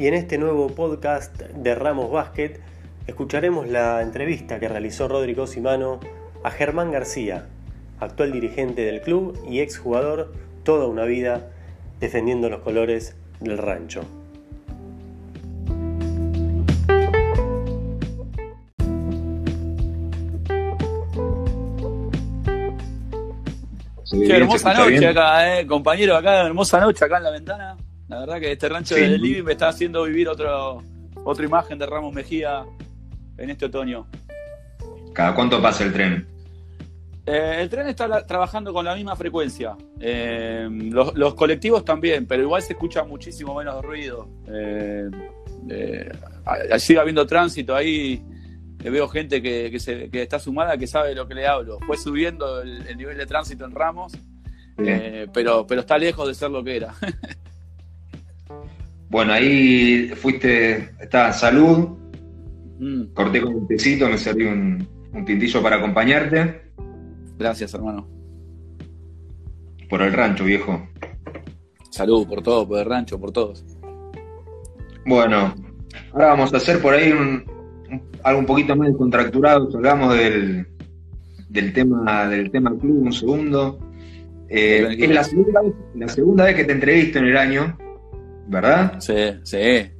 y en este nuevo podcast de Ramos Basket escucharemos la entrevista que realizó Rodrigo Simano a Germán García, actual dirigente del club y exjugador toda una vida defendiendo los colores del rancho. Qué hermosa noche acá, eh, compañero, acá, hermosa noche acá en la ventana. La verdad que este rancho de Living me está haciendo vivir otro, otra imagen de Ramos Mejía en este otoño. ¿Cada cuánto pasa el tren? Eh, el tren está trabajando con la misma frecuencia. Eh, los, colectivos también, pero igual se escucha muchísimo menos ruido. Eh, sigue habiendo tránsito ahí. Veo gente que, está sumada que sabe de lo que le hablo. Fue subiendo el, nivel de tránsito en Ramos, pero, pero está lejos de ser lo que era. Bueno, ahí fuiste, estaba salud, mm. corté con un tecito, me serví un, un tintillo para acompañarte. Gracias, hermano. Por el rancho, viejo. Salud por todo, por el rancho, por todos. Bueno, ahora vamos a hacer por ahí un, algo un poquito más contracturado. Hablamos del, del tema del tema club un segundo. Eh, es la segunda, la segunda vez que te entrevisto en el año. ¿Verdad? Sí, sí.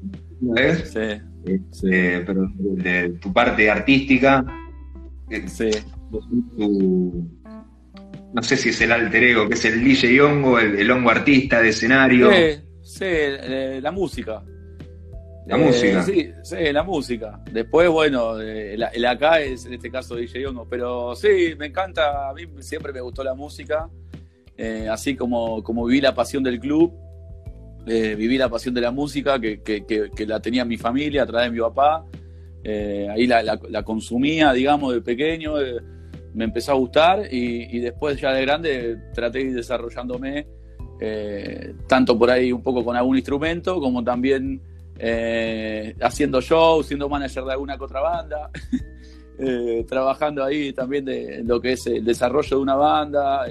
¿Ves? Sí. Este, pero de tu parte artística. Eh, sí. no sé si es el alter ego, que es el DJ Hongo, el, hongo artista de escenario. Sí, sí la música. La música. Sí, sí, la música. Después, bueno, el, acá es en este caso DJ Hongo, pero sí, me encanta, a mí siempre me gustó la música, eh, así como, como viví la pasión del club, eh, viví la pasión de la música que, la tenía mi familia a través de mi papá. Eh, ahí la, consumía, digamos, de pequeño. Eh, me empezó a gustar y, después ya de grande traté de ir desarrollándome tanto por ahí un poco con algún instrumento como también haciendo shows, siendo manager de alguna que otra banda. trabajando ahí también de lo que es el desarrollo de una banda,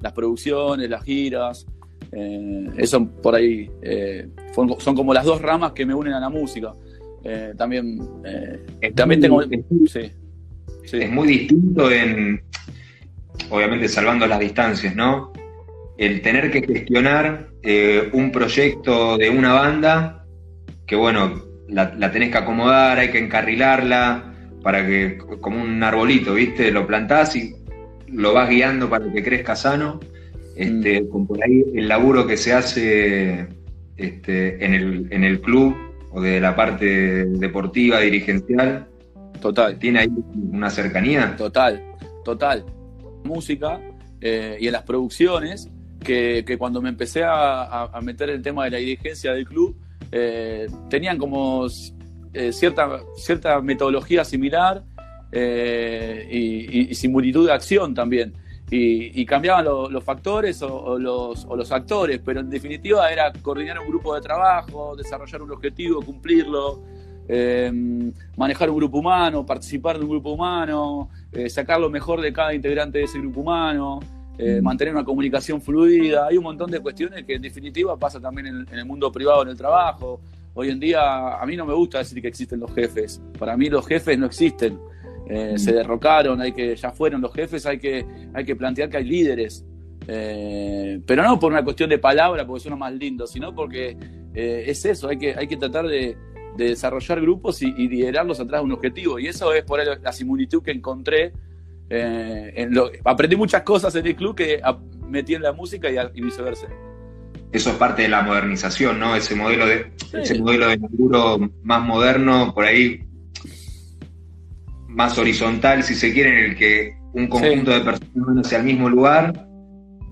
las producciones, las giras. Eh, eso por ahí eh, son como las dos ramas que me unen a la música. Eh, también, también tengo. Es muy distinto en. Obviamente, salvando las distancias, ¿no? El tener que gestionar un proyecto de una banda que, bueno, la, la tenés que acomodar, hay que encarrilarla para que, como un arbolito, ¿viste? Lo plantás y lo vas guiando para que crezca sano este, mm. con por ahí el laburo que se hace este, en, el, club o de la parte deportiva, dirigencial. Total. ¿Tiene ahí una cercanía? Total, total. Música eh, y en las producciones, que, cuando me empecé a, meter el tema de la dirigencia del club, eh, tenían como eh, cierta, cierta metodología similar y similitud de acción también y, cambiaban los factores o, los, actores, pero en definitiva era coordinar un grupo de trabajo, desarrollar un objetivo, cumplirlo, eh, manejar un grupo humano, participar de un grupo humano, eh, sacar lo mejor de cada integrante de ese grupo humano, eh, mantener una comunicación fluida. Hay un montón de cuestiones que en definitiva pasa también en, en el mundo privado, en el trabajo. Hoy en día a mí no me gusta decir que existen los jefes. Para mí los jefes no existen eh, se derrocaron, hay que, ya fueron los jefes, hay que, hay que plantear que hay líderes. Eh, pero no por una cuestión de palabra, porque suena más lindo, sino porque eh, es eso, hay que, hay que tratar de, desarrollar grupos y, liderarlos atrás de un objetivo. Y eso es por la similitud que encontré. en lo, aprendí muchas cosas en el club que metí en la música y, viceversa. Eso es parte de la modernización, ¿no? Ese modelo de, ese modelo de laburo más moderno, por ahí más horizontal, si se quiere, en el que un conjunto de personas van hacia el mismo lugar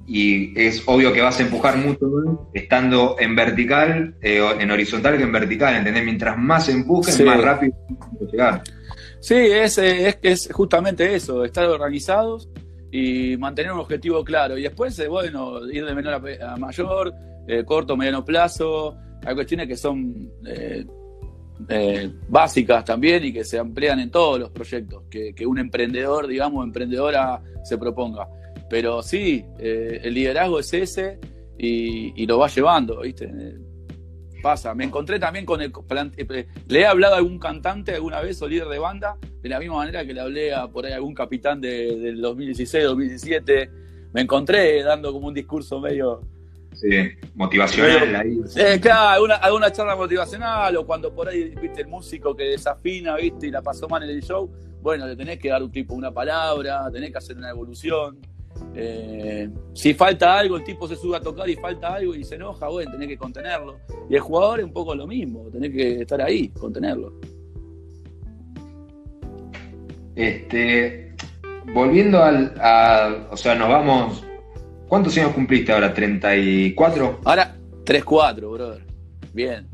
y es obvio que vas a empujar mucho estando en vertical, eh, en horizontal que en vertical, ¿entendés? Mientras más empujes, más rápido vas a llegar. Sí, es, es, es justamente eso, estar organizados y mantener un objetivo claro. Y después, eh, bueno, ir de menor a, mayor, eh, corto, mediano plazo. Hay cuestiones que son eh, básicas también y que se emplean en todos los proyectos, que, un emprendedor, digamos, emprendedora se proponga. Pero sí, eh, el liderazgo es ese y, lo va llevando, ¿viste? pasa. Me encontré también con el. Eh, le he hablado a algún cantante alguna vez o líder de banda, de la misma manera que le hablé a por ahí algún capitán de, del 2016, 2017. Me encontré dando como un discurso medio. Sí, motivacional ahí. claro, alguna, charla motivacional o cuando por ahí, viste, el músico que desafina, viste, y la pasó mal en el show. Bueno, le tenés que dar un tipo, una palabra, tenés que hacer una evolución. Eh, si falta algo, el tipo se sube a tocar y falta algo y se enoja, bueno, tenés que contenerlo. Y el jugador es un poco lo mismo, tenés que estar ahí, contenerlo. Este, volviendo al, a, o sea, nos vamos, ¿cuántos años cumpliste ahora? ¿34? Ahora, 3-4, brother. Bien.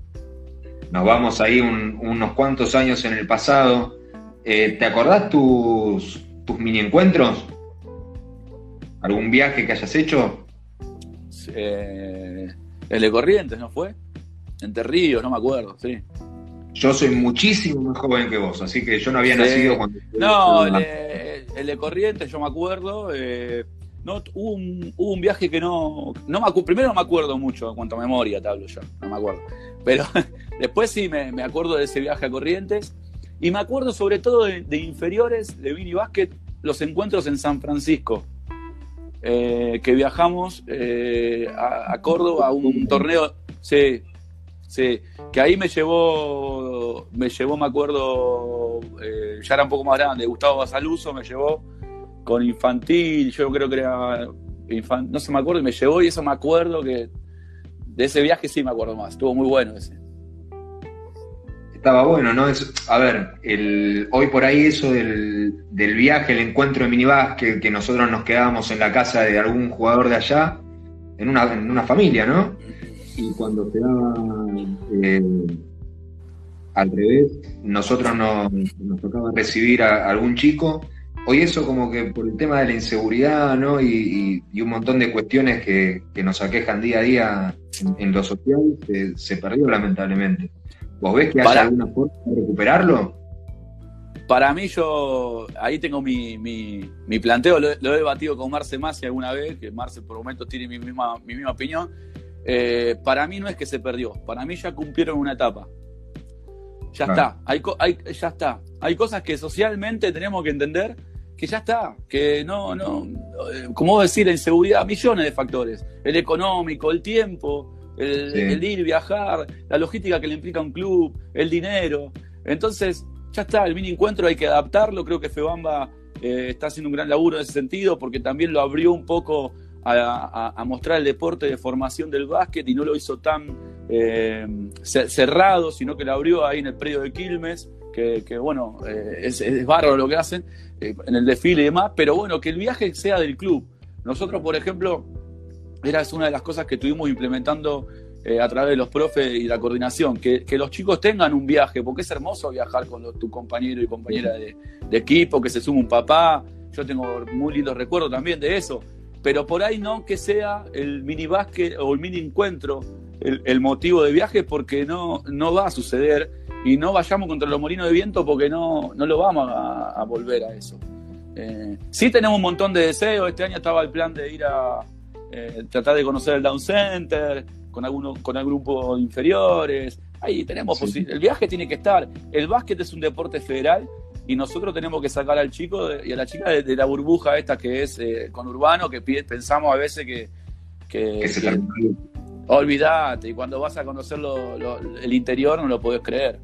Nos vamos ahí unos cuantos años en el pasado. Eh, ¿Te acordás tus, tus mini encuentros? ¿Algún viaje que hayas hecho? Eh, el de Corrientes, ¿no fue? Entre Ríos, no me acuerdo, sí. Yo soy muchísimo más joven que vos, así que yo no había nacido cuando... No, el de, Corrientes, yo me acuerdo. Eh, no, hubo, un, viaje que no... no me, primero no me acuerdo mucho, en cuanto a memoria te hablo yo, no me acuerdo. Pero después sí me, acuerdo de ese viaje a Corrientes. Y me acuerdo sobre todo de, inferiores, de mini básquet, los encuentros en San Francisco. Eh, que viajamos eh, a, Córdoba a un torneo, sí, sí, que ahí me llevó, me llevó, me acuerdo, eh, ya era un poco más grande, Gustavo Basaluso me llevó con infantil, yo creo que era, no se me acuerdo, y me llevó y eso me acuerdo que de ese viaje sí me acuerdo más, estuvo muy bueno ese estaba bueno, ¿no? Es, a ver, el, hoy por ahí eso del, viaje, el encuentro de minibásquet, que nosotros nos quedábamos en la casa de algún jugador de allá, en una, en una familia, ¿no? Y cuando se daba eh, al revés, nosotros nos, nos, tocaba recibir a, algún chico. Hoy eso como que por el tema de la inseguridad, ¿no? Y, un montón de cuestiones que, nos aquejan día a día en, lo social, se perdió lamentablemente. ¿Vos ves que hay alguna forma de recuperarlo? Para mí, yo ahí tengo mi, mi, planteo, lo, he debatido con Marce Masi alguna vez, que Marce por momentos tiene mi misma, mi misma opinión. Eh, para mí no es que se perdió, para mí ya cumplieron una etapa. Ya está, hay, hay, ya está. Hay cosas que socialmente tenemos que entender que ya está, que no, no, eh, como vos decís, la inseguridad, millones de factores, el económico, el tiempo, el, ir, viajar, la logística que le implica un club, el dinero. Entonces, ya está, el mini encuentro hay que adaptarlo. Creo que Febamba eh, está haciendo un gran laburo en ese sentido porque también lo abrió un poco a, mostrar el deporte de formación del básquet y no lo hizo tan eh, cerrado, sino que lo abrió ahí en el predio de Quilmes. Que, bueno, eh, es, bárbaro lo que hacen en el desfile y demás, pero bueno, que el viaje sea del club. Nosotros, por ejemplo, era una de las cosas que estuvimos implementando eh, a través de los profes y la coordinación, que, los chicos tengan un viaje, porque es hermoso viajar con tu compañero y compañera de, equipo, que se suma un papá, yo tengo muy lindos recuerdos también de eso, pero por ahí no que sea el mini básquet o el mini encuentro el, motivo de viaje, porque no, no va a suceder y no vayamos contra los molinos de viento porque no, no lo vamos a, volver a eso. Eh, sí tenemos un montón de deseos, este año estaba el plan de ir a eh, tratar de conocer el Down Center con, alguno, con el grupo de inferiores. Ahí tenemos El viaje tiene que estar. El básquet es un deporte federal y nosotros tenemos que sacar al chico y a la chica de, la burbuja esta que es eh, con Urbano, que pensamos a veces que... que, olvídate, y cuando vas a conocer el interior no lo podés creer.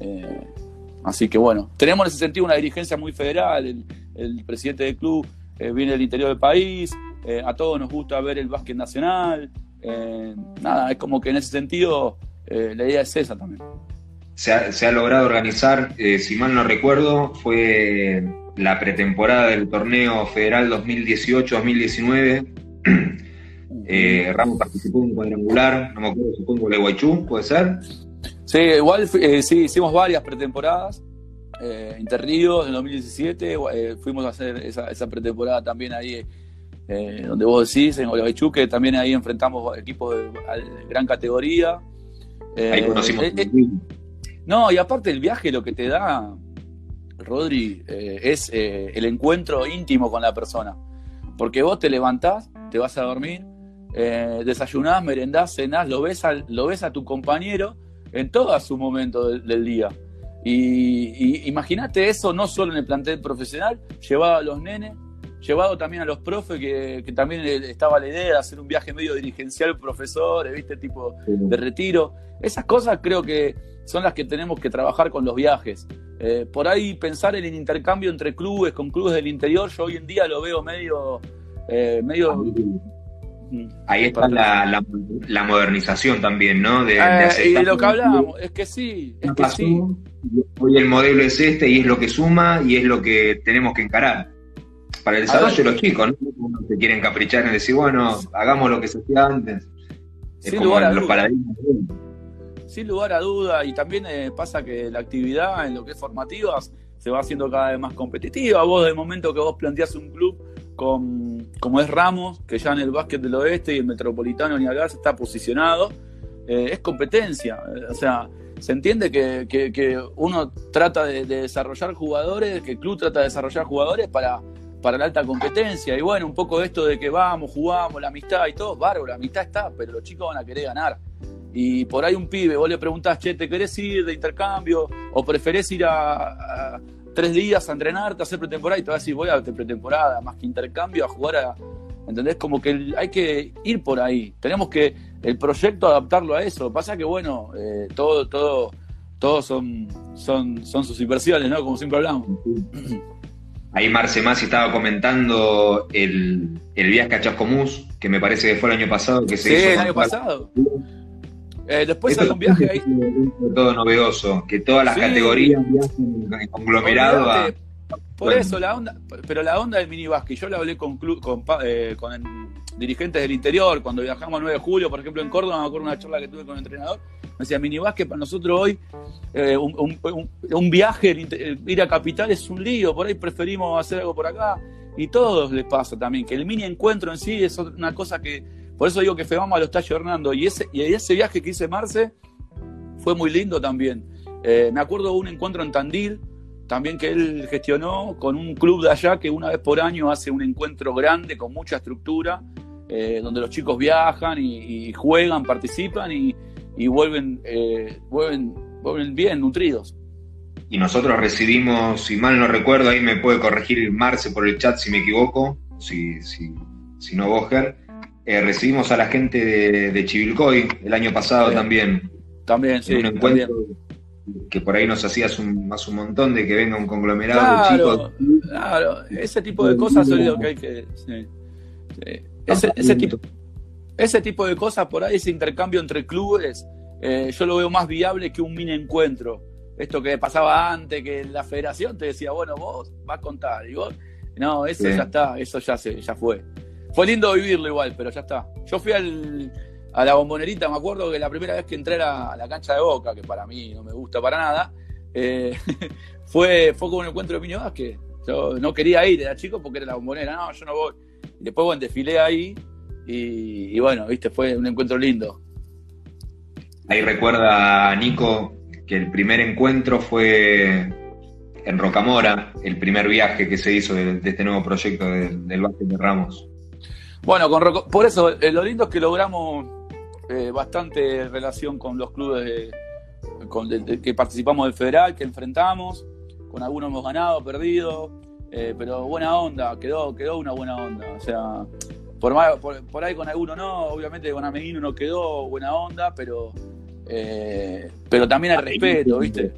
Eh, así que bueno, tenemos en ese sentido una dirigencia muy federal, el, presidente del club viene del interior del país, eh, a todos nos gusta ver el básquet nacional. Eh, nada, es como que en ese sentido eh, la idea es esa también. Se ha, logrado organizar, si mal no recuerdo, fue la pretemporada del torneo federal 2018-2019. Ramos participó en un cuadrangular, no me acuerdo, supongo, Guaychú, ¿puede ser? Sí, igual sí, hicimos varias pretemporadas. Interríos en 2017, fuimos a hacer esa, esa pretemporada también ahí eh, donde vos decís, en Olavechu, que también ahí enfrentamos equipos de, gran categoría. Eh, ahí conocimos. Eh, no, y aparte el viaje lo que te da, Rodri, es el encuentro íntimo con la persona. Porque vos te levantás, te vas a dormir, eh, desayunás, merendás, cenás, lo ves, lo ves a tu compañero en todo su momento del, día. Y, imagínate eso no solo en el plantel profesional, llevado a los nenes, llevado también a los profes, que, también estaba la idea de hacer un viaje medio dirigencial profesores, ¿viste? Tipo de retiro. Esas cosas creo que son las que tenemos que trabajar con los viajes. Eh, por ahí pensar en el intercambio entre clubes, con clubes del interior, yo hoy en día lo veo medio... Eh, medio Ahí está la, modernización también, ¿no? De, eh, y de lo que hablábamos, es que sí, es que sí. Hoy el modelo es este y es lo que suma y es lo que tenemos que encarar. Para el desarrollo de los chicos, ¿no? Se quieren caprichar en decir, bueno, hagamos lo que se hacía antes. Es Sin lugar a los paradigmas. Sin lugar a duda, y también eh, pasa que la actividad en lo que es formativa se va haciendo cada vez más competitiva. Vos, de momento que vos planteás un club, como es Ramos, que ya en el básquet del oeste y el metropolitano ni acá está posicionado, eh, es competencia. O sea, se entiende que, uno trata de, desarrollar jugadores, que el club trata de desarrollar jugadores para, para la alta competencia. Y bueno, un poco esto de que vamos, jugamos, la amistad y todo, bárbaro, la amistad está, pero los chicos van a querer ganar. Y por ahí un pibe, vos le preguntás, che, ¿te querés ir de intercambio? ¿O preferés ir a tres días a entrenarte, a hacer pretemporada y te vas a decir, voy a pretemporada, más que intercambio, a jugar a. ¿Entendés? Como que hay que ir por ahí. Tenemos que el proyecto adaptarlo a eso. Pasa que, bueno, eh, todo, todo, todos son, son, son sus inversiones, ¿no? Como siempre hablamos. Ahí Marce Masi estaba comentando el, el viaje a Chascomús, que me parece que fue el año pasado que se sí, el año pasado. Eh, después hay un viaje ahí. Todo novedoso, que todas las categorías viajen conglomerado Por eso, la onda, pero la onda del mini yo la hablé con, con, eh, con dirigentes del interior, cuando viajamos el 9 de julio, por ejemplo, en Córdoba, me acuerdo una charla que tuve con el entrenador, me decía, mini para nosotros hoy, eh, un, viaje, ir a Capital es un lío, por ahí preferimos hacer algo por acá, y todos les pasa también, que el mini encuentro en sí es una cosa que por eso digo que Febama lo está llorando. Y ese, y ese viaje que hice Marce fue muy lindo también. Eh, me acuerdo de un encuentro en Tandil, también que él gestionó con un club de allá que una vez por año hace un encuentro grande con mucha estructura, eh, donde los chicos viajan y, juegan, participan y, vuelven, eh, vuelven, vuelven bien nutridos. Y nosotros recibimos, si mal no recuerdo, ahí me puede corregir Marce por el chat si me equivoco, si, si, si no Boger, eh, recibimos a la gente de, Chivilcoy el año pasado también. También, sí. Un encuentro que por ahí nos hacías un, más un montón de que venga un conglomerado de chicos. Claro, ese tipo de cosas son lo que hay que. Ese, tipo, ese tipo de cosas por ahí, ese intercambio entre clubes, eh, yo lo veo más viable que un mini encuentro. Esto que pasaba antes, que la federación te decía, bueno, vos vas a contar, y vos, no, eso ya está, eso ya se, ya fue. Fue lindo vivirlo igual, pero ya está. Yo fui a la bombonerita, me acuerdo que la primera vez que entré a la cancha de Boca, que para mí no me gusta para nada, eh, fue, fue como un encuentro de Piño que Yo no quería ir, era chico porque era la bombonera, no, yo no voy. Y después, bueno, desfilé ahí y, bueno, viste, fue un encuentro lindo. Ahí recuerda Nico que el primer encuentro fue en Rocamora, el primer viaje que se hizo de, este nuevo proyecto del, del de Ramos. Bueno, por eso, eh, lo lindo es que logramos eh, bastante relación con los clubes que participamos del federal, que enfrentamos. Con algunos hemos ganado, perdido, eh, pero buena onda, quedó, quedó una buena onda. O sea, por, por, ahí con alguno no, obviamente con Ameguino no quedó buena onda, pero, pero también hay respeto, ¿viste?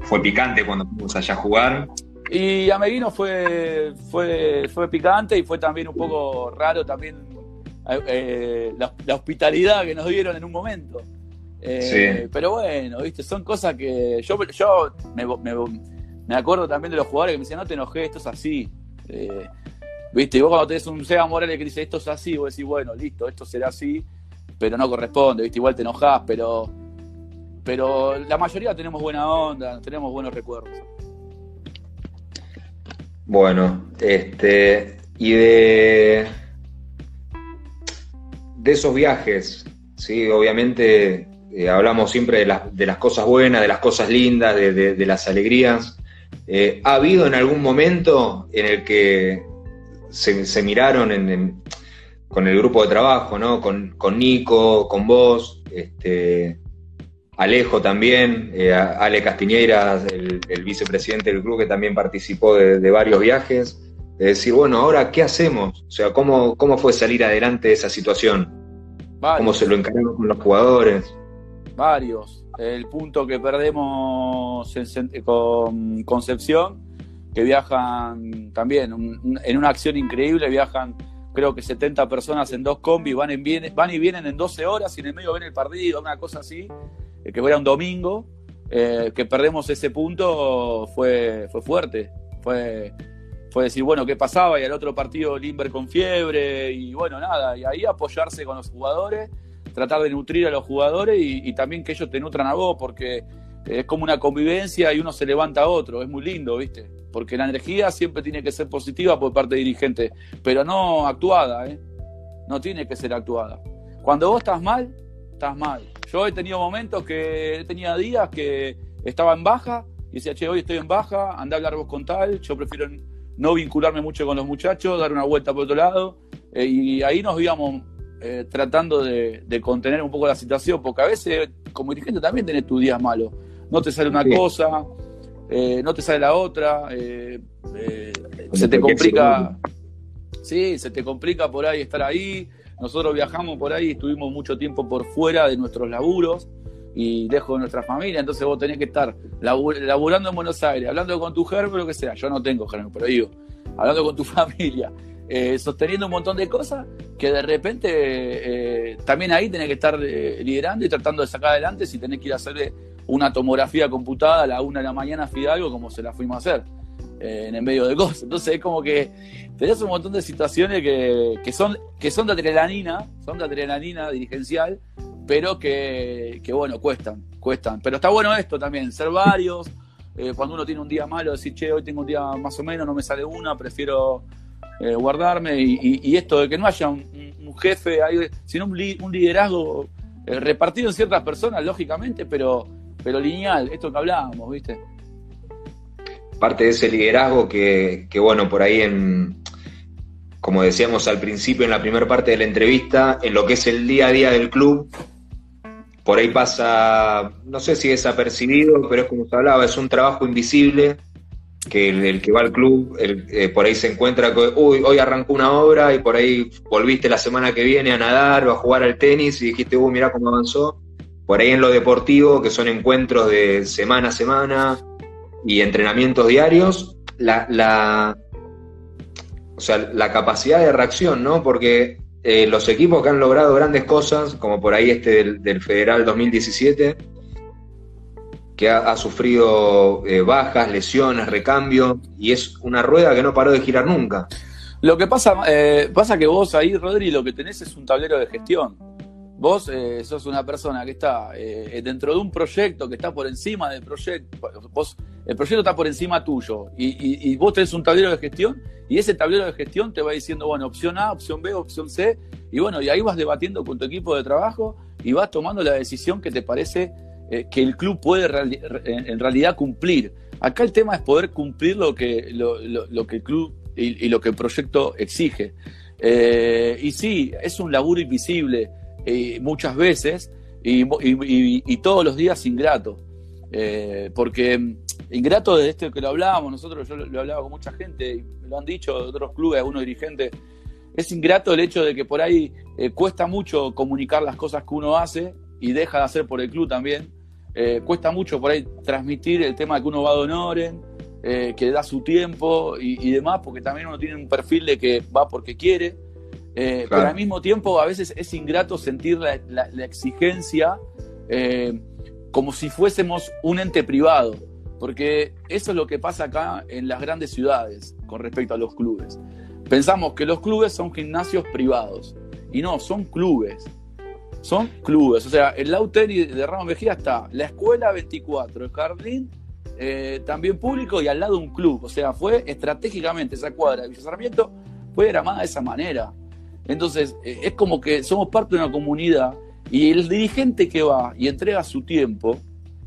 Fue picante cuando fuimos allá a jugar. Y a fue, fue, fue picante y fue también un poco raro también eh, la, hospitalidad que nos dieron en un momento. Eh, pero bueno, viste, son cosas que yo, yo me, acuerdo también de los jugadores que me decían, no te enojes, esto es así. Eh, viste, y vos cuando tenés un Seba Morales que dice esto es así, vos decís, bueno, listo, esto será así, pero no corresponde, viste, igual te enojás, pero, pero la mayoría tenemos buena onda, tenemos buenos recuerdos. Bueno, este, y de, de esos viajes, sí, obviamente eh, hablamos siempre de, de, las cosas buenas, de las cosas lindas, de, las alegrías. Eh, ¿Ha habido en algún momento en el que se, miraron en, con el grupo de trabajo, ¿no? Con, con Nico, con vos, este, Alejo también, eh, Ale Castiñeira, el, vicepresidente del club que también participó de, varios viajes, de decir, bueno, ahora, ¿qué hacemos? O sea, ¿cómo, cómo fue salir adelante de esa situación? ¿Cómo se lo encaramos con los jugadores? Varios. El punto que perdemos con Concepción, que viajan también en una acción increíble, viajan creo que 70 personas en dos combis, van, en, van y vienen en 12 horas y en el medio ven el partido, una cosa así, que fuera un domingo, eh, que perdemos ese punto fue, fue fuerte, fue, fue decir, bueno, ¿qué pasaba? Y al otro partido Limber con fiebre y bueno, nada, y ahí apoyarse con los jugadores, tratar de nutrir a los jugadores y, también que ellos te nutran a vos, porque es como una convivencia y uno se levanta a otro, es muy lindo, ¿viste? porque la energía siempre tiene que ser positiva por parte del dirigente, pero no actuada, ¿eh? No tiene que ser actuada. Cuando vos estás mal, estás mal. Yo he tenido momentos que tenía días que estaba en baja y decía, che, hoy estoy en baja, anda a hablar vos con tal, yo prefiero no vincularme mucho con los muchachos, dar una vuelta por otro lado, eh, y ahí nos íbamos eh, tratando de, contener un poco la situación, porque a veces como dirigente también tenés tus días malos. No te sale una cosa, eh, no te sale la otra, se te complica, sí, se te complica por ahí estar ahí. Nosotros viajamos por ahí, estuvimos mucho tiempo por fuera de nuestros laburos y lejos de nuestra familia, entonces vos tenés que estar laburando en Buenos Aires, hablando con tu germo, lo que sea, yo no tengo germo, pero digo, hablando con tu familia, sosteniendo un montón de cosas que de repente también ahí tenés que estar liderando y tratando de sacar adelante si tenés que ir a hacer una tomografía computada a la una de la mañana Fidalgo como se la fuimos a hacer. eh, en el medio de cosas. Entonces es como que tenés un montón de situaciones que, son, que son de adrenalina, son de adrenalina dirigencial, pero que, bueno, cuestan, cuestan. Pero está bueno esto también, ser varios. Eh, cuando uno tiene un día malo, decir, che, hoy tengo un día más o menos, no me sale una, prefiero eh, guardarme. Y, esto de que no haya un, jefe, sino un, liderazgo repartido en ciertas personas, lógicamente, pero pero lineal, esto que hablábamos, ¿viste? Parte de ese liderazgo que, bueno, por ahí en, como decíamos al principio en la primera parte de la entrevista, en lo que es el día a día del club, por ahí pasa, no sé si desapercibido, pero es como se hablaba, es un trabajo invisible que el, que va al club, eh, por ahí se encuentra que, uy, hoy arrancó una obra y por ahí volviste la semana que viene a nadar o a jugar al tenis y dijiste, uy, mira cómo avanzó por ahí en lo deportivo, que son encuentros de semana a semana y entrenamientos diarios, la, o sea, la capacidad de reacción, ¿no? Porque eh, los equipos que han logrado grandes cosas, como por ahí este del, Federal 2017, que ha, sufrido eh, bajas, lesiones, recambio, y es una rueda que no paró de girar nunca. Lo que pasa, eh, pasa que vos ahí, Rodri, lo que tenés es un tablero de gestión. Vos eh, sos una persona que está eh, dentro de un proyecto que está por encima del proyecto. El proyecto está por encima tuyo y, vos tenés un tablero de gestión y ese tablero de gestión te va diciendo, bueno, opción A, opción B, opción C. Y bueno, y ahí vas debatiendo con tu equipo de trabajo y vas tomando la decisión que te parece eh, que el club puede en realidad cumplir. Acá el tema es poder cumplir lo que, lo, que el club y, lo que el proyecto exige. y sí, es un laburo invisible muchas veces y, todos los días ingrato. Eh, porque ingrato de esto que lo hablábamos, nosotros yo lo, he hablaba con mucha gente lo han dicho de otros clubes, algunos dirigentes, es ingrato el hecho de que por ahí eh, cuesta mucho comunicar las cosas que uno hace y deja de hacer por el club también. Eh, cuesta mucho por ahí transmitir el tema de que uno va a Donoren, que da su tiempo y, y, demás, porque también uno tiene un perfil de que va porque quiere. Eh, pero al mismo tiempo a veces es ingrato sentir la, exigencia eh, como si fuésemos un ente privado, porque eso es lo que pasa acá en las grandes ciudades con respecto a los clubes. Pensamos que los clubes son gimnasios privados y no, son clubes. Son clubes, o sea, el Lauteri de Ramos Mejía está la escuela 24, el jardín eh, también público y al lado un club. O sea, fue estratégicamente esa cuadra de Villa Sarmiento, fue gramada de esa manera. Entonces, eh, es como que somos parte de una comunidad y el dirigente que va y entrega su tiempo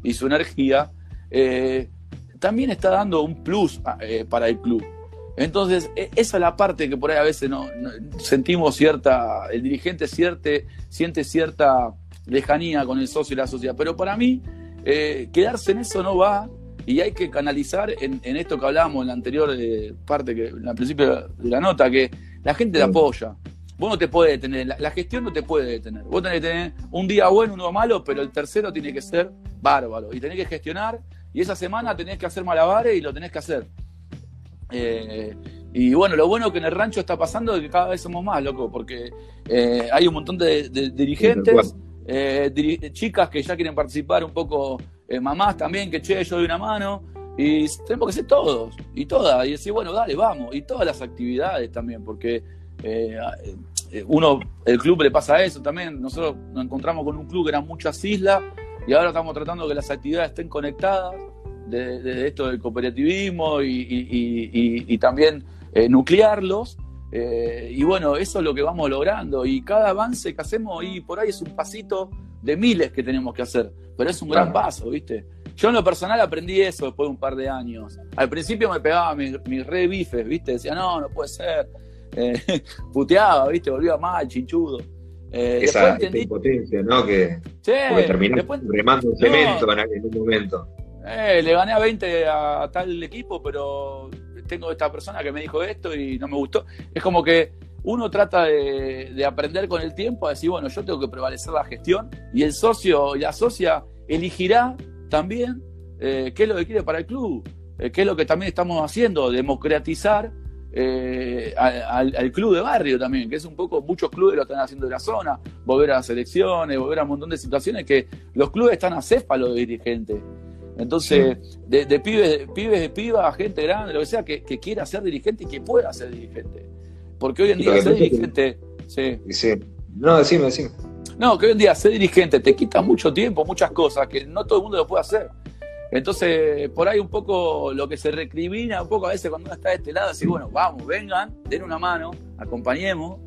y su energía, eh, también está dando un plus eh, para el club. Entonces, e, esa es la parte que por ahí a veces no, sentimos cierta, el dirigente siente, siente cierta lejanía con el socio y la sociedad. Pero para mí, eh, quedarse en eso no va y hay que canalizar en, esto que hablábamos en la anterior eh, parte, que en el principio de la nota, que la gente te apoya. Vos no te puedes detener, la, gestión no te puede detener. Vos tenés que tener un día bueno, uno malo, pero el tercero tiene que ser bárbaro. Y tenés que gestionar, y esa semana tenés que hacer malabares y lo tenés que hacer. Eh, y bueno, lo bueno que en el rancho está pasando es que cada vez somos más, loco, porque eh, hay un montón de, dirigentes, eh, chicas que ya quieren participar, un poco mamás también, que che, yo doy una mano, y tenemos que ser todos y todas, y decir, bueno, dale, vamos, y todas las actividades también, porque eh, uno, el club le pasa eso también. Nosotros nos encontramos con un club que eran muchas islas y ahora estamos tratando que las actividades estén conectadas de, esto del cooperativismo y, también eh, nuclearlos. Eh, y bueno, eso es lo que vamos logrando. Y cada avance que hacemos y por ahí es un pasito de miles que tenemos que hacer. Pero es un gran paso, ¿viste? Yo en lo personal aprendí eso después de un par de años. Al principio me pegaba mis, mis re bifes, ¿viste? Decía, no, no puede ser eh, puteaba, ¿viste? Volvía mal, chinchudo. Eh, esa, impotencia, ¿no? Que sí, remando cemento en, un momento. Eh, le gané a 20 a, tal equipo, pero tengo esta persona que me dijo esto y no me gustó. Es como que uno trata de, aprender con el tiempo a decir, bueno, yo tengo que prevalecer la gestión y el socio y la socia elegirá también qué es lo que quiere para el club, qué es lo que también estamos haciendo, democratizar eh, al, club de barrio también, que es un poco, muchos clubes lo están haciendo de la zona, volver a las elecciones, volver a un montón de situaciones que los clubes están a céfalo de dirigentes. Entonces, de, pibes, pibes de piba, gente grande, lo que sea, que, quiera ser dirigente y que pueda ser dirigente. Porque hoy en día ser dirigente. Sí. No, decime, decime. No, que hoy en día ser dirigente te quita mucho tiempo, muchas cosas, que no todo el mundo lo puede hacer. Entonces, por ahí un poco lo que se recrimina, un poco a veces cuando uno está de este lado, así, bueno, vamos, vengan, den una mano, acompañemos.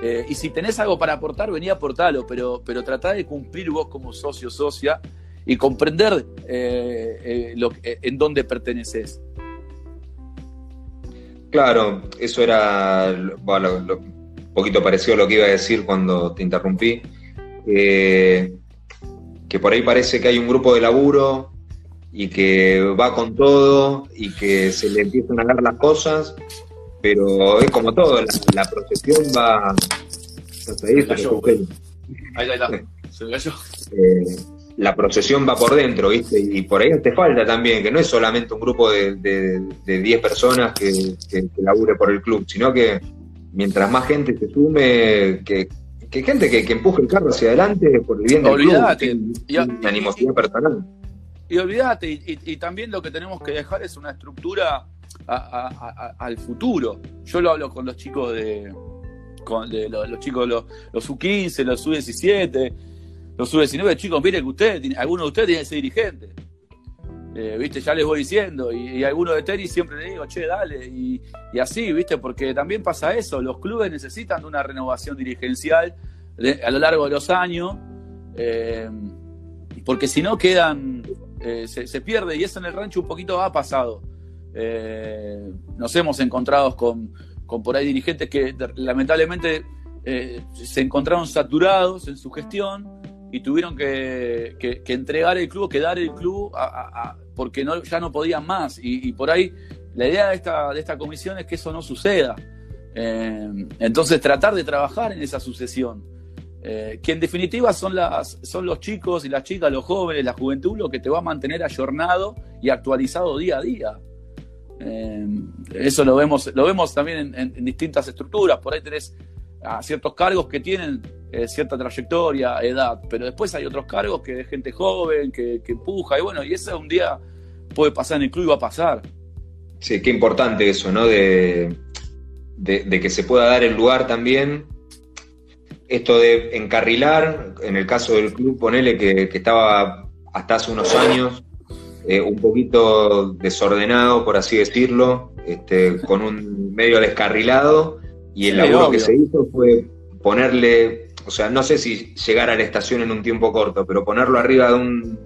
Eh, y si tenés algo para aportar, vení a aportarlo, pero, pero tratá de cumplir vos como socio, socia, y comprender eh, eh, lo, en dónde perteneces. Claro, eso era bueno, un poquito parecido a lo que iba a decir cuando te interrumpí. que por ahí parece que hay un grupo de laburo y que va con todo y que se le empiezan a dar las cosas, pero es como todo, la, procesión va... ahí, ahí, ahí, se cayó. Eh, la procesión va por dentro, ¿viste? Y por ahí te falta también, que no es solamente un grupo de 10 de, personas que, que, labure por el club, sino que mientras más gente se sume, que, que gente que, empuje el carro hacia adelante por el bien del club, y, animosidad personal. Y olvídate, y, también lo que tenemos que dejar es una estructura al futuro. Yo lo hablo con los chicos de, con los, chicos, los, los U15, los U17, los U19, chicos, miren que ustedes, algunos de ustedes tienen que ser dirigentes. Eh, viste, ya les voy diciendo, y, y algunos de tenis siempre les digo, che, dale, y, así, viste, porque también pasa eso, los clubes necesitan de una renovación dirigencial a lo largo de los años, eh, porque si no quedan eh, se, pierde y eso en el rancho un poquito ha pasado. Eh, nos hemos encontrado con, por ahí dirigentes que lamentablemente eh, se encontraron saturados en su gestión y tuvieron que, entregar el club, que dar el club porque no, ya no podían más. Y, por ahí la idea de esta, de esta comisión es que eso no suceda. entonces tratar de trabajar en esa sucesión. Eh, que en definitiva son, las, son los chicos y las chicas, los jóvenes, la juventud, lo que te va a mantener ayornado y actualizado día a día. Eh, eso lo vemos, lo vemos también en, distintas estructuras. Por ahí tenés ciertos cargos que tienen eh, cierta trayectoria, edad, pero después hay otros cargos que es gente joven, que, empuja, y bueno, y eso un día puede pasar en el club y va a pasar. Sí, qué importante eso, ¿no? De, de que se pueda dar el lugar también esto de encarrilar, en el caso del club, ponele que, estaba hasta hace unos años eh, un poquito desordenado, por así decirlo, este, con un medio descarrilado, y el laburo que se hizo fue ponerle, o sea, no sé si llegar a la estación en un tiempo corto, pero ponerlo arriba de un,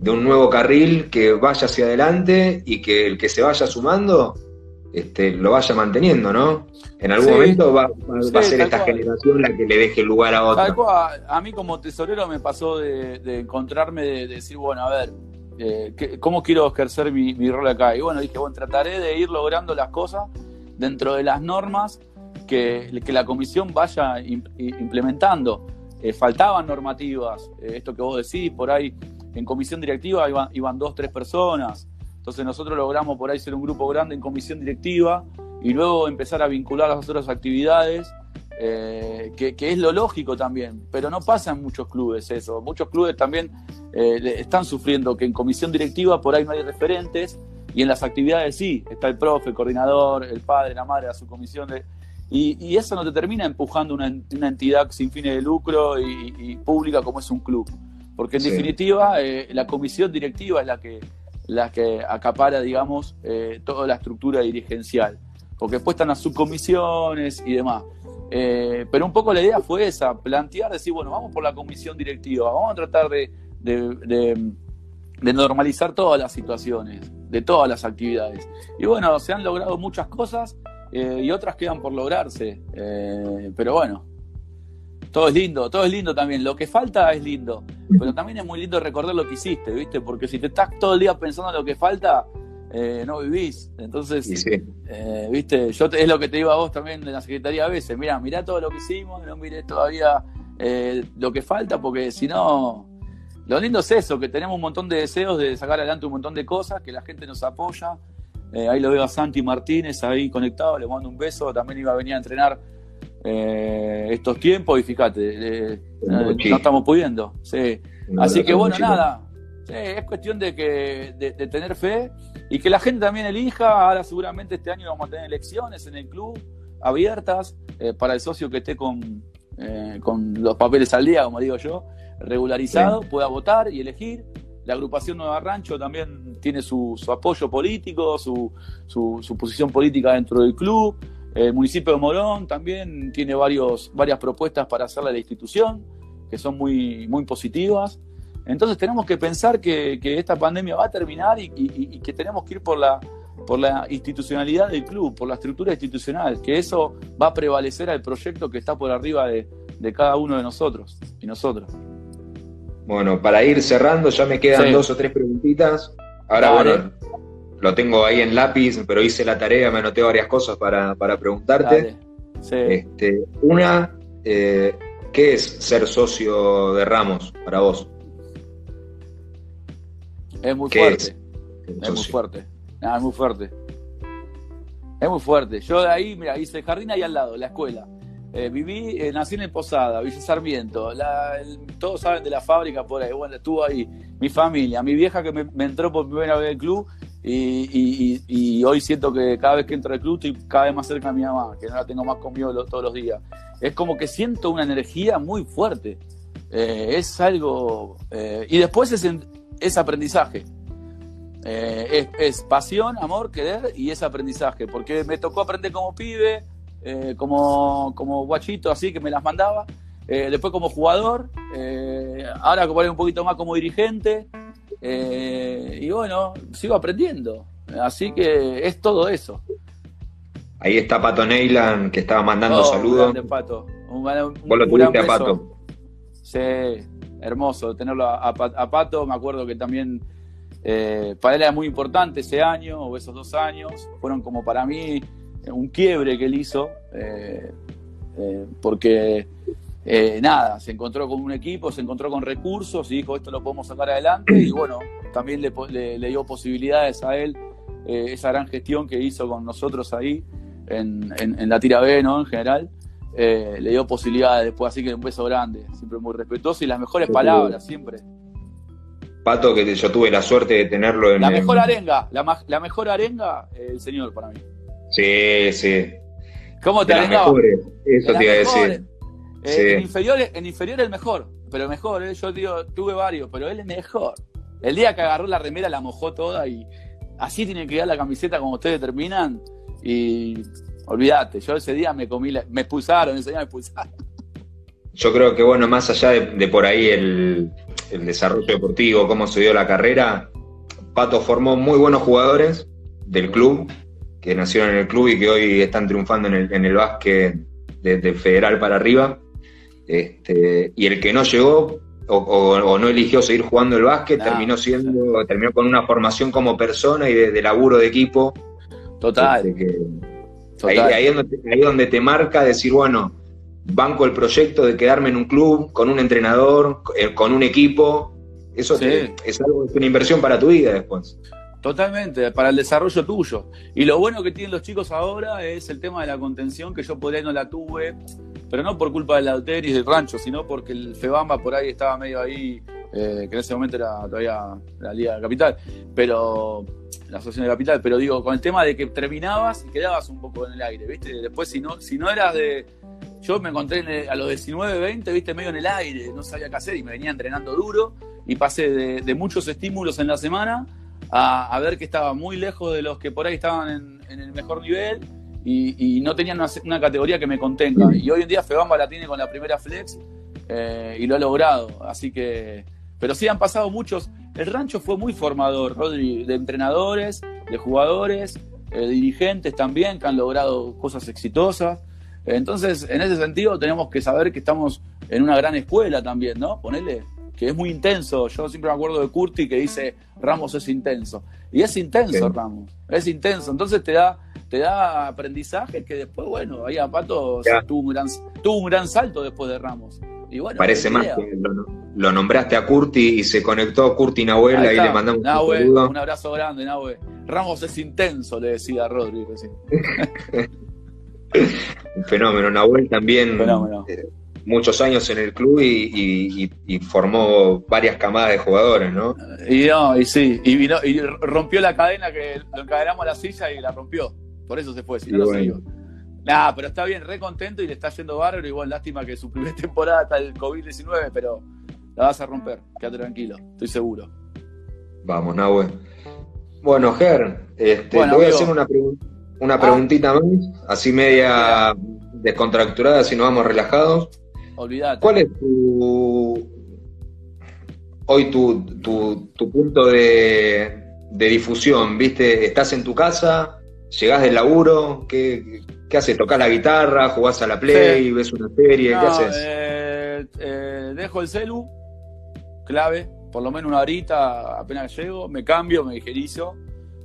de un nuevo carril que vaya hacia adelante y que el que se vaya sumando este, lo vaya manteniendo, ¿no? En algún momento va, a ser esta generación la que le deje lugar a otra. A mí como tesorero me pasó de, encontrarme, de, decir, bueno, a ver, eh, ¿cómo quiero ejercer mi, rol acá? Y bueno, dije, bueno, trataré de ir logrando las cosas dentro de las normas que, la comisión vaya implementando. Eh, faltaban normativas, eh, esto que vos decís, por ahí en comisión directiva iban, iban dos, tres personas, entonces nosotros logramos por ahí ser un grupo grande en comisión directiva y luego empezar a vincular las otras actividades, eh, que, es lo lógico también, pero no pasa en muchos clubes eso. Muchos clubes también eh, están sufriendo que en comisión directiva por ahí no hay referentes y en las actividades sí, está el profe, el coordinador, el padre, la madre, a su comisión. y, eso no te termina empujando una, entidad sin fines de lucro y, pública como es un club. Porque en definitiva eh, la comisión directiva es la que la que acapara, digamos, eh, toda la estructura dirigencial, porque después están las subcomisiones y demás. Eh, pero un poco la idea fue esa, plantear, decir, bueno, vamos por la comisión directiva, vamos a tratar de, normalizar todas las situaciones, de todas las actividades. Y bueno, se han logrado muchas cosas eh, y otras quedan por lograrse, pero bueno, todo es lindo, todo es lindo también. Lo que falta es lindo, pero también es muy lindo recordar lo que hiciste, ¿viste? Porque si te estás todo el día pensando en lo que falta, eh, no vivís. Entonces, eh, ¿viste? Yo es lo que te digo a vos también de la Secretaría a veces. Mira, mirá todo lo que hicimos, no miré todavía eh, lo que falta, porque si no. Lo lindo es eso, que tenemos un montón de deseos de sacar adelante un montón de cosas, que la gente nos apoya. ahí lo veo a Santi Martínez ahí conectado, le mando un beso. También iba a venir a entrenar eh, estos tiempos y fíjate, eh, no estamos pudiendo. Sí. Así que bueno, nada, es cuestión de, que, de, tener fe y que la gente también elija. Ahora seguramente este año vamos a tener elecciones en el club abiertas eh, para el socio que esté con, con los papeles al día, como digo yo, regularizado, pueda votar y elegir. La agrupación Nueva Rancho también tiene su, su apoyo político, su, su, su posición política dentro del club. El municipio de Morón también tiene varios, varias propuestas para hacerle a la institución, que son muy, muy positivas. Entonces tenemos que pensar que, esta pandemia va a terminar y, que tenemos que ir por la, por la institucionalidad del club, por la estructura institucional, que eso va a prevalecer al proyecto que está por arriba de, cada uno de nosotros y nosotros. Bueno, para ir cerrando, ya me quedan dos o tres preguntitas. Ahora, bueno, lo tengo ahí en lápiz, pero hice la tarea, me anoté varias cosas para, preguntarte. Este, una, eh, ¿qué es ser socio de Ramos para vos? Es muy fuerte. Es, muy fuerte. es muy fuerte. Es muy fuerte. Yo de ahí, mira, hice el jardín ahí al lado, la escuela. Eh, viví, eh, nací en Posada, Villa Sarmiento. todos saben de la fábrica por ahí. Bueno, estuvo ahí mi familia, mi vieja que me, me entró por primera vez al club y, hoy siento que cada vez que entro al club estoy cada vez más cerca de mi mamá, que no la tengo más conmigo todos los días. Es como que siento una energía muy fuerte. Eh, es algo. Eh, y después es, es aprendizaje. Eh, es, pasión, amor, querer y es aprendizaje. Porque me tocó aprender como pibe, como, como guachito, así que me las mandaba. después como jugador, ahora un poquito más como dirigente. Eh, y bueno, sigo aprendiendo. Así que es todo eso. Ahí está Pato Neyland que estaba mandando oh, saludos. Pato. Un, Vos lo tuviste a Pato. Sí, hermoso tenerlo a, Pato. Me acuerdo que también eh, para él era muy importante ese año o esos dos años. Fueron como para mí un quiebre que él hizo. Eh, porque eh, nada, se encontró con un equipo, se encontró con recursos y dijo, esto lo podemos sacar adelante y bueno, también le, dio posibilidades a él eh, esa gran gestión que hizo con nosotros ahí en, la tira B, ¿no? En general, eh, le dio posibilidades después, así que un beso grande, siempre muy respetuoso y las mejores palabras, siempre. Pato, que yo tuve la suerte de tenerlo en... La mejor arenga, la, mejor arenga, el señor para mí. Sí, sí. ¿Cómo te arengaba? Eso te iba a decir. Eh, en, inferior, en inferior el mejor, pero mejor, eh, yo digo, tuve varios, pero él es mejor. El día que agarró la remera la mojó toda y así tiene que ir la camiseta como ustedes terminan. Y olvídate, yo ese día me comí, me expulsaron, ese día me expulsaron. Yo creo que, bueno, más allá de, por ahí el, desarrollo deportivo, cómo se dio la carrera, Pato formó muy buenos jugadores del club que nacieron en el club y que hoy están triunfando en el, en el básquet desde federal para arriba. Este, y el que no llegó o, no eligió seguir jugando el básquet, terminó siendo, terminó con una formación como persona y de, laburo de equipo. Total. Este, ahí, es donde, te marca decir, bueno, banco el proyecto de quedarme en un club, con un entrenador, eh, con un equipo. Eso es algo, es una inversión para tu vida después. Totalmente, para el desarrollo tuyo. Y lo bueno que tienen los chicos ahora es el tema de la contención, que yo por ahí no la tuve, pero no por culpa del Lauteris y del rancho, sino porque el Febamba por ahí estaba medio ahí, eh, que en ese momento era todavía la Liga de Capital, pero la Asociación de Capital, pero digo, con el tema de que terminabas y quedabas un poco en el aire, ¿viste? Después, si no, si no eras de. Yo me encontré a los 19, 20, ¿viste? Medio en el aire, no sabía qué hacer y me venía entrenando duro y pasé de muchos estímulos en la semana a, ver que estaba muy lejos de los que por ahí estaban en, el mejor nivel y, no tenían una, categoría que me contenga. Y hoy en día Febamba la tiene con la primera flex eh, y lo ha logrado. Así que. Pero sí han pasado muchos. El rancho fue muy formador, Rodri, de entrenadores, de jugadores, eh, dirigentes también, que han logrado cosas exitosas. Entonces, en ese sentido, tenemos que saber que estamos en una gran escuela también, ¿no? Ponerle que es muy intenso. Yo siempre me acuerdo de Curti que dice Ramos es intenso. Y es intenso Ramos, es intenso. Entonces te da, te da aprendizaje que después, bueno, ahí a Pato tuvo un, gran, tuvo un gran salto después de Ramos. Y bueno, Parece más que lo, nombraste a Curti y se conectó Curti Nahuel, ahí, ahí le mandamos un saludo. Un abrazo grande, Nahue. Ramos es intenso, le decía a Rodri. un fenómeno, Nahuel también. Fenómeno. Eh, muchos años en el club y, formó varias camadas de jugadores, ¿no? Y no, y sí, y, vino, y rompió la cadena que lo encadenamos a la silla y la rompió. Por eso se fue, si no lo siguió. Nah, pero está bien, re contento y le está yendo bárbaro. Igual lástima que su primera temporada está el COVID-19, pero la vas a romper. Quédate tranquilo, estoy seguro. Vamos, Nahue. Bueno, Ger, este, te voy a hacer una, una ah. preguntita más, así media descontracturada, si nos vamos relajados. ¿Cuál es tu hoy tu, tu, punto de, difusión? ¿Viste? ¿Estás en tu casa? ¿Llegás del laburo? ¿Qué, qué haces? ¿Tocás la guitarra? ¿Jugás a la play? ¿Ves una serie? ¿Qué haces? Eh, eh, dejo el celu, clave, por lo menos una horita apenas llego, me cambio, me digerizo,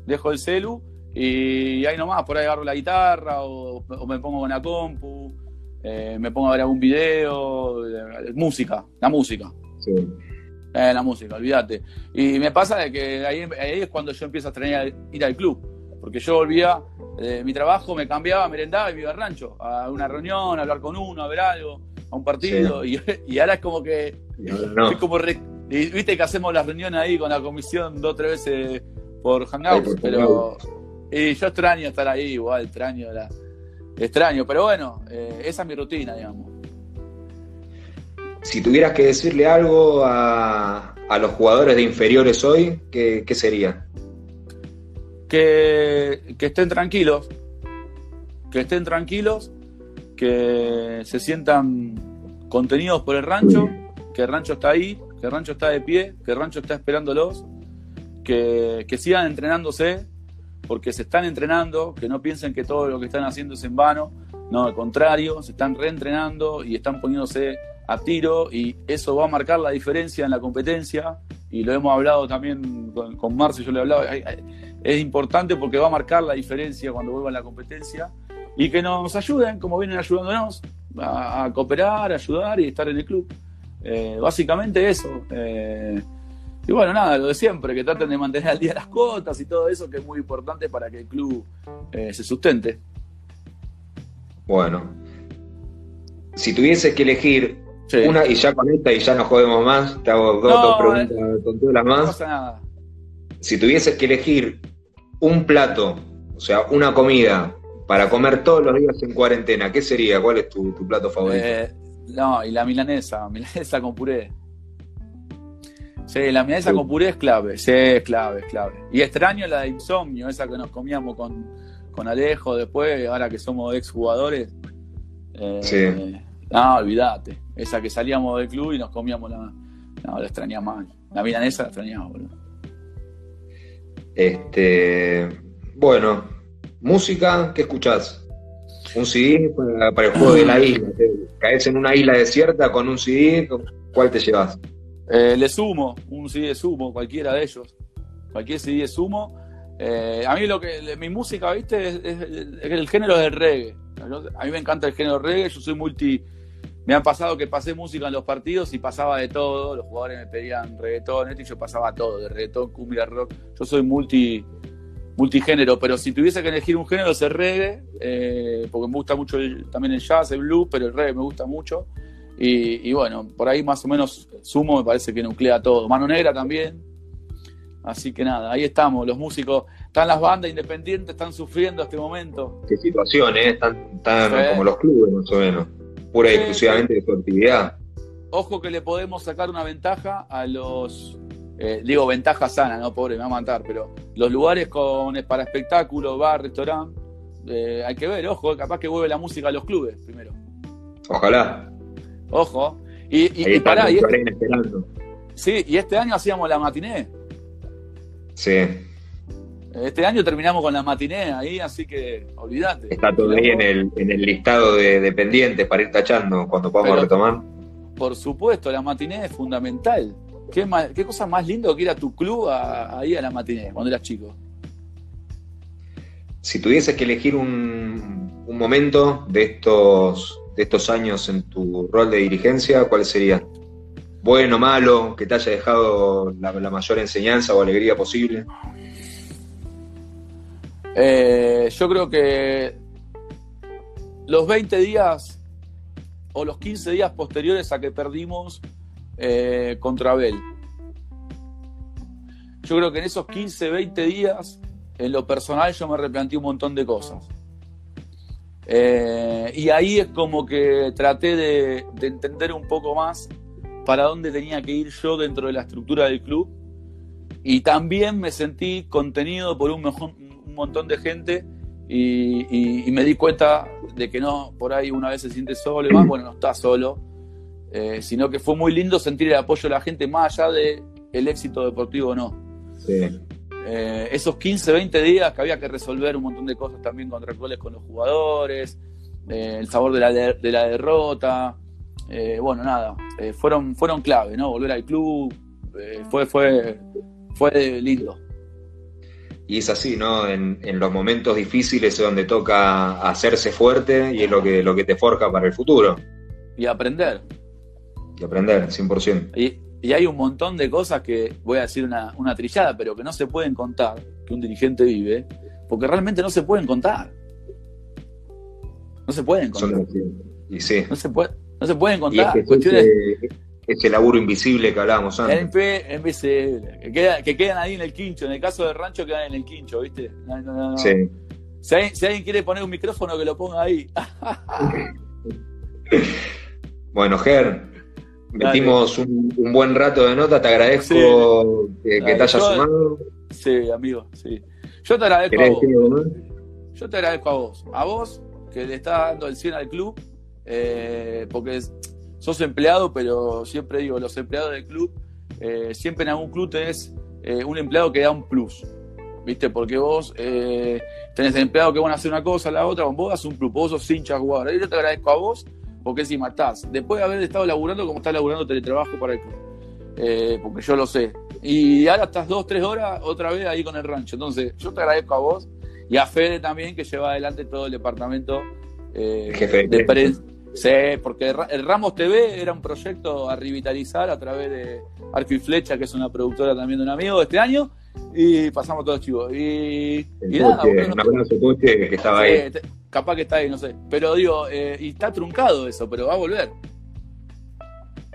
dejo el celu y ahí nomás, por ahí agarro la guitarra o, o me pongo con la compu eh, me pongo a ver algún video, música, la música. Sí. Eh, la música, olvídate. Y me pasa de que ahí, es cuando yo empiezo a extrañar ir al club, porque yo volvía de mi trabajo, me cambiaba, merendaba y me iba al rancho, a una reunión, a hablar con uno, a ver algo, a un partido, y, ahora es como que... como Viste que hacemos las reuniones ahí con la comisión dos o tres veces por Hangouts, pero... Y yo extraño estar ahí, igual, extraño la extraño, pero bueno, eh, esa es mi rutina, digamos. Si tuvieras que decirle algo a, los jugadores de inferiores hoy, ¿qué, sería? Que, estén tranquilos, que estén tranquilos, que se sientan contenidos por el rancho, que el rancho está ahí, que el rancho está de pie, que el rancho está esperándolos, que, que sigan entrenándose, porque se están entrenando, que no piensen que todo lo que están haciendo es en vano, no, al contrario, se están reentrenando y están poniéndose a tiro y eso va a marcar la diferencia en la competencia y lo hemos hablado también con, con Marcio, yo le hablaba, es importante porque va a marcar la diferencia cuando vuelva a la competencia y que nos ayuden, como vienen ayudándonos, a, cooperar, a ayudar y estar en el club. Eh, básicamente eso. Eh, y bueno, nada, lo de siempre, que traten de mantener al día las cuotas y todo eso, que es muy importante para que el club eh, se sustente. Bueno, si tuvieses que elegir una, y ya con esta y ya no jodemos más, te hago dos, preguntas eh, con todas las más. No pasa nada. Si tuvieses que elegir un plato, o sea, una comida para comer todos los días en cuarentena, ¿qué sería? ¿Cuál es tu, plato favorito? Eh, no, y la milanesa, milanesa con puré. Sí, la milanesa con puré es clave, sí, es clave, es clave. Y extraño la de insomnio, esa que nos comíamos con, con Alejo después, ahora que somos exjugadores. Eh, sí. No, olvídate. Esa que salíamos del club y nos comíamos la. No, la extrañaba mal. La milanesa la extrañaba, boludo. Este. Bueno, música, ¿qué escuchás? Un CD para, el juego de la isla. Caes en una isla desierta con un CD, ¿cuál te llevas? Eh, le sumo, un CD de sumo, cualquiera de ellos. Cualquier CD de sumo. Eh, a mí lo que mi música, viste, es, el género del reggae. A mí me encanta el género reggae, yo soy multi. Me han pasado que pasé música en los partidos y pasaba de todo. Los jugadores me pedían reggaetón, y yo pasaba todo, de reggaetón, cumbia, rock. Yo soy multi, multigénero, pero si tuviese que elegir un género es el reggae, eh, porque me gusta mucho también el jazz, el blues, pero el reggae me gusta mucho. Y, bueno, por ahí más o menos sumo, me parece que nuclea todo. Mano Negra también. Así que nada, ahí estamos, los músicos, están las bandas independientes, están sufriendo este momento. Qué situación, ¿eh? Están, como los clubes, más o menos. Pura y exclusivamente de su actividad. Ojo que le podemos sacar una ventaja a los eh, digo ventaja sana, no pobre, me va a matar, pero los lugares con para espectáculo, bar, restaurante, eh, hay que ver, ojo, capaz que vuelve la música a los clubes primero. Ojalá. Ojo. Y, y, pará, y este, sí, y este año hacíamos la matiné. Sí. Este año terminamos con la matiné ahí, así que olvídate. Está todo ahí en el, en el listado de dependientes para ir tachando cuando podamos retomar. Por supuesto, la matiné es fundamental. ¿Qué, cosa más lindo que ir a tu club ahí a la matiné cuando eras chico? Si tuvieses que elegir un, momento de estos, de estos años en tu rol de dirigencia, ¿cuál sería? Bueno, malo, que te haya dejado la, mayor enseñanza o alegría posible. Eh, yo creo que los 20 días o los 15 días posteriores a que perdimos eh, contra Abel. Yo creo que en esos 15, 20 días, en lo personal, yo me replanteé un montón de cosas. Eh, y ahí es como que traté de, entender un poco más para dónde tenía que ir yo dentro de la estructura del club. Y también me sentí contenido por un, un montón de gente y, me di cuenta de que no, por ahí una vez se siente solo y más, bueno, no está solo eh, sino que fue muy lindo sentir el apoyo de la gente más allá de el éxito deportivo o no. Eh, esos 15, 20 días que había que resolver un montón de cosas también contractuales con los jugadores, eh, el sabor de la, de, la derrota, bueno, nada, fueron, fueron clave, ¿no? Volver al club, fue, fue, fue lindo. Y es así, ¿no? En, en, los momentos difíciles es donde toca hacerse fuerte y es lo que, lo que te forja para el futuro. Y aprender y aprender, 100%. Y, y hay un montón de cosas que, voy a decir una, una trillada, pero que no se pueden contar, que un dirigente vive, porque realmente no se pueden contar. No se pueden contar. y sí. No se, puede, no se pueden contar. Y ese, ese, laburo invisible que hablábamos antes. invisible. Que, queda, que quedan ahí en el quincho. En el caso del rancho quedan en el quincho, ¿viste? No, no, no, sí. Si, si alguien quiere poner un micrófono, que lo ponga ahí. bueno, Ger, Metimos un, buen rato de nota, te agradezco que, te hayas sumado. Sí, amigo, sí. Yo te agradezco a vos. Yo te agradezco a vos. A vos, que le estás dando el 100 al club, eh, porque sos empleado, pero siempre digo, los empleados del club, eh, siempre en algún club tenés eh, un empleado que da un plus. ¿Viste? Porque vos tenés empleado que van a hacer una cosa, la otra, vos das un plus, vos sos hincha jugador. Yo te agradezco a vos porque si matás, después de haber estado laburando como estás laburando teletrabajo para el club, eh, porque yo lo sé, y ahora estás dos, tres horas otra vez ahí con el rancho. Entonces, yo te agradezco a vos y a Fede también que lleva adelante todo el departamento eh, Jefe, de prensa. Sí, porque el Ramos TV era un proyecto a revitalizar a través de Arco y Flecha, que es una productora también de un amigo de este año, y pasamos todos chicos. Y, y nada, un abrazo coche que estaba ahí capaz que está ahí, no sé. Pero digo, eh, y está truncado eso, pero va a volver.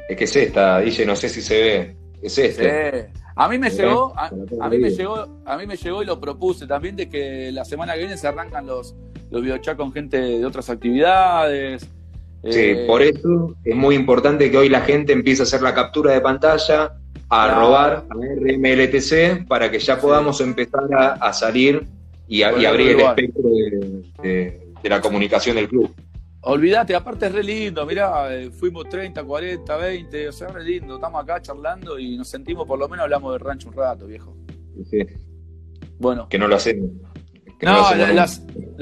Es que es esta, dice, no sé si se ve. Es este. A mí me llegó, a, mí me llegó, a mí me llegó y lo propuse también de que la semana que viene se arrancan los, los videochats con gente de otras actividades. Sí, eh, por eso es muy importante que hoy la gente empiece a hacer la captura de pantalla, a robar a RMLTC para que ya podamos empezar a, salir y, abrir el espectro de, de la comunicación del club. Olvídate, aparte es re lindo, mirá, eh, fuimos 30, 40, 20, o sea, re lindo, estamos acá charlando y nos sentimos, por lo menos hablamos del rancho un rato, viejo. Sí. Bueno. Que no lo hacemos. no, lo,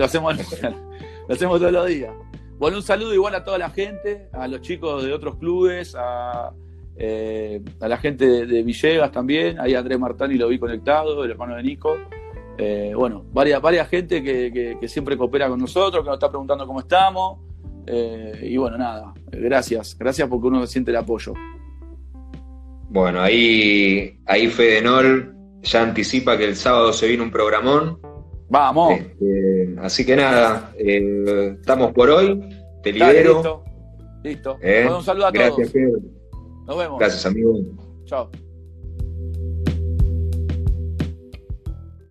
hacemos, lo hacemos todos los días. Bueno, un saludo igual a toda la gente, a los chicos de otros clubes, a, eh, la gente de, Villegas también. Ahí Andrés Martani lo vi conectado, el hermano de Nico. Eh, bueno, varias, varias gente que, siempre coopera con nosotros, que nos está preguntando cómo estamos. Eh, y bueno, nada, gracias, gracias porque uno siente el apoyo. Bueno, ahí, ahí Fedenol ya anticipa que el sábado se viene un programón. Vamos. Este, así que nada, eh, estamos por hoy. Te libero. listo. Listo. un saludo a Gracias, todos. Nos vemos. Gracias, amigo. Chao.